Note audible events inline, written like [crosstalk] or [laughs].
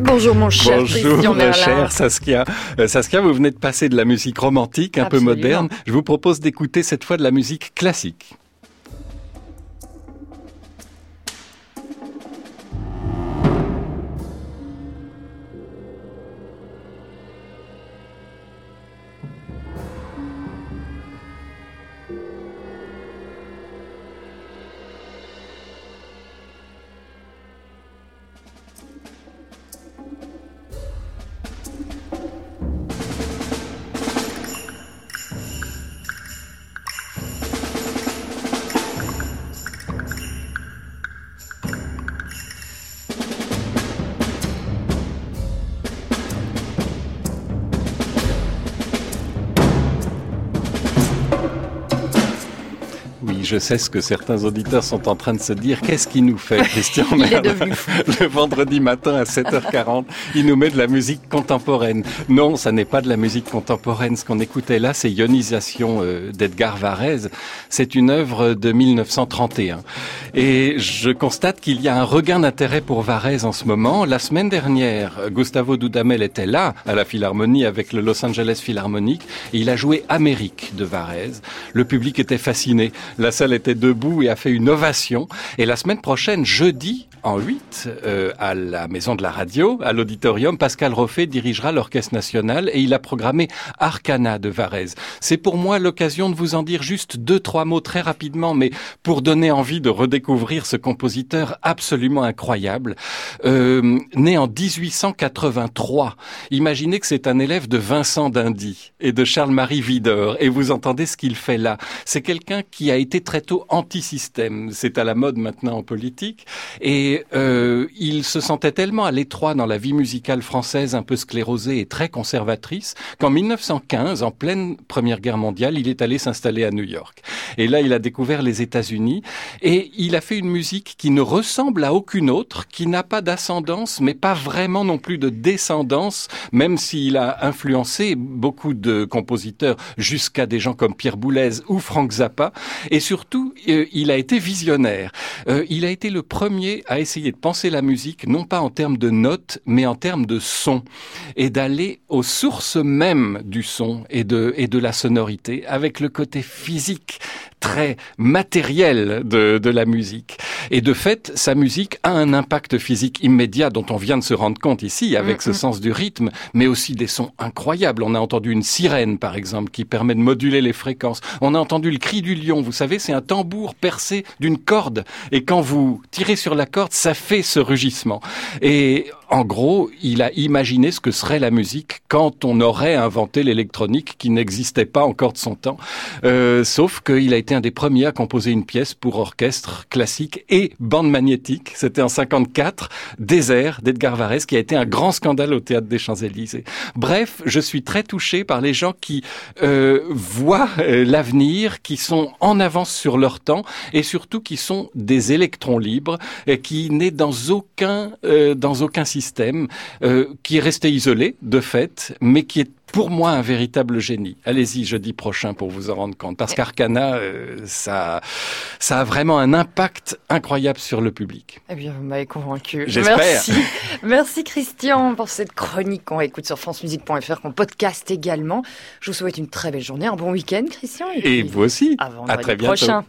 Bonjour mon cher Bonjour cher Saskia. Euh, Saskia, vous venez de passer de la musique romantique, un peu moderne. Je vous propose d'écouter cette fois de la musique classique. Je sais ce que certains auditeurs sont en train de se dire. Qu'est-ce qui nous fait, [laughs] Christian Merde [laughs] Le vendredi matin à 7h40, il nous met de la musique contemporaine. Non, ça n'est pas de la musique contemporaine. Ce qu'on écoutait là, c'est Ionisation euh, d'Edgar Varèse. C'est une œuvre de 1931. Et je constate qu'il y a un regain d'intérêt pour Varèse en ce moment. La semaine dernière, Gustavo Dudamel était là, à la Philharmonie, avec le Los Angeles Philharmonic, et il a joué Amérique de Varèse. Le public était fasciné. La salle était debout et a fait une ovation. Et la semaine prochaine, jeudi, en 8, euh, à la Maison de la Radio, à l'auditorium, Pascal Roffet dirigera l'Orchestre National et il a programmé Arcana de Varese. C'est pour moi l'occasion de vous en dire juste deux, trois mots très rapidement, mais pour donner envie de redécouvrir ce compositeur absolument incroyable, euh, né en 1883. Imaginez que c'est un élève de Vincent d'Indy et de Charles-Marie Widor, et vous entendez ce qu'il fait là. C'est quelqu'un qui a été très tôt anti-système. C'est à la mode maintenant en politique. Et euh, il se sentait tellement à l'étroit dans la vie musicale française, un peu sclérosée et très conservatrice, qu'en 1915, en pleine Première Guerre mondiale, il est allé s'installer à New York. Et là, il a découvert les États-Unis et il a fait une musique qui ne ressemble à aucune autre, qui n'a pas d'ascendance, mais pas vraiment non plus de descendance, même s'il a influencé beaucoup de compositeurs jusqu'à des gens comme Pierre Boulez ou Frank Zappa. Et surtout, euh, il a été visionnaire. Euh, il a été le premier à essayer de penser la musique, non pas en termes de notes, mais en termes de son, et d'aller aux sources mêmes du son et de, et de la sonorité, avec le côté physique très matériel de, de la musique. Et de fait, sa musique a un impact physique immédiat dont on vient de se rendre compte ici, avec ce sens du rythme, mais aussi des sons incroyables. On a entendu une sirène, par exemple, qui permet de moduler les fréquences. On a entendu le cri du lion. Vous savez, c'est un tambour percé d'une corde. Et quand vous tirez sur la corde, ça fait ce rugissement. Et en gros, il a imaginé ce que serait la musique quand on aurait inventé l'électronique qui n'existait pas encore de son temps. Euh, sauf qu'il a été un des premiers à composer une pièce pour orchestre classique et bande magnétique. C'était en 54, Désert d'Edgar Varese, qui a été un grand scandale au théâtre des Champs-Élysées. Bref, je suis très touché par les gens qui euh, voient euh, l'avenir, qui sont en avance sur leur temps et surtout qui sont des électrons libres, et qui n'est dans aucun dans aucun système euh, qui est resté isolé, de fait, mais qui est pour moi un véritable génie. Allez-y jeudi prochain pour vous en rendre compte, parce qu'Arcana, euh, ça, ça a vraiment un impact incroyable sur le public. Eh bien, vous m'avez convaincu. J'espère. Merci. Merci Christian pour cette chronique qu'on écoute sur francemusique.fr, qu'on podcast également. Je vous souhaite une très belle journée, un bon week-end, Christian. Et, vous aussi. À très bientôt. prochain.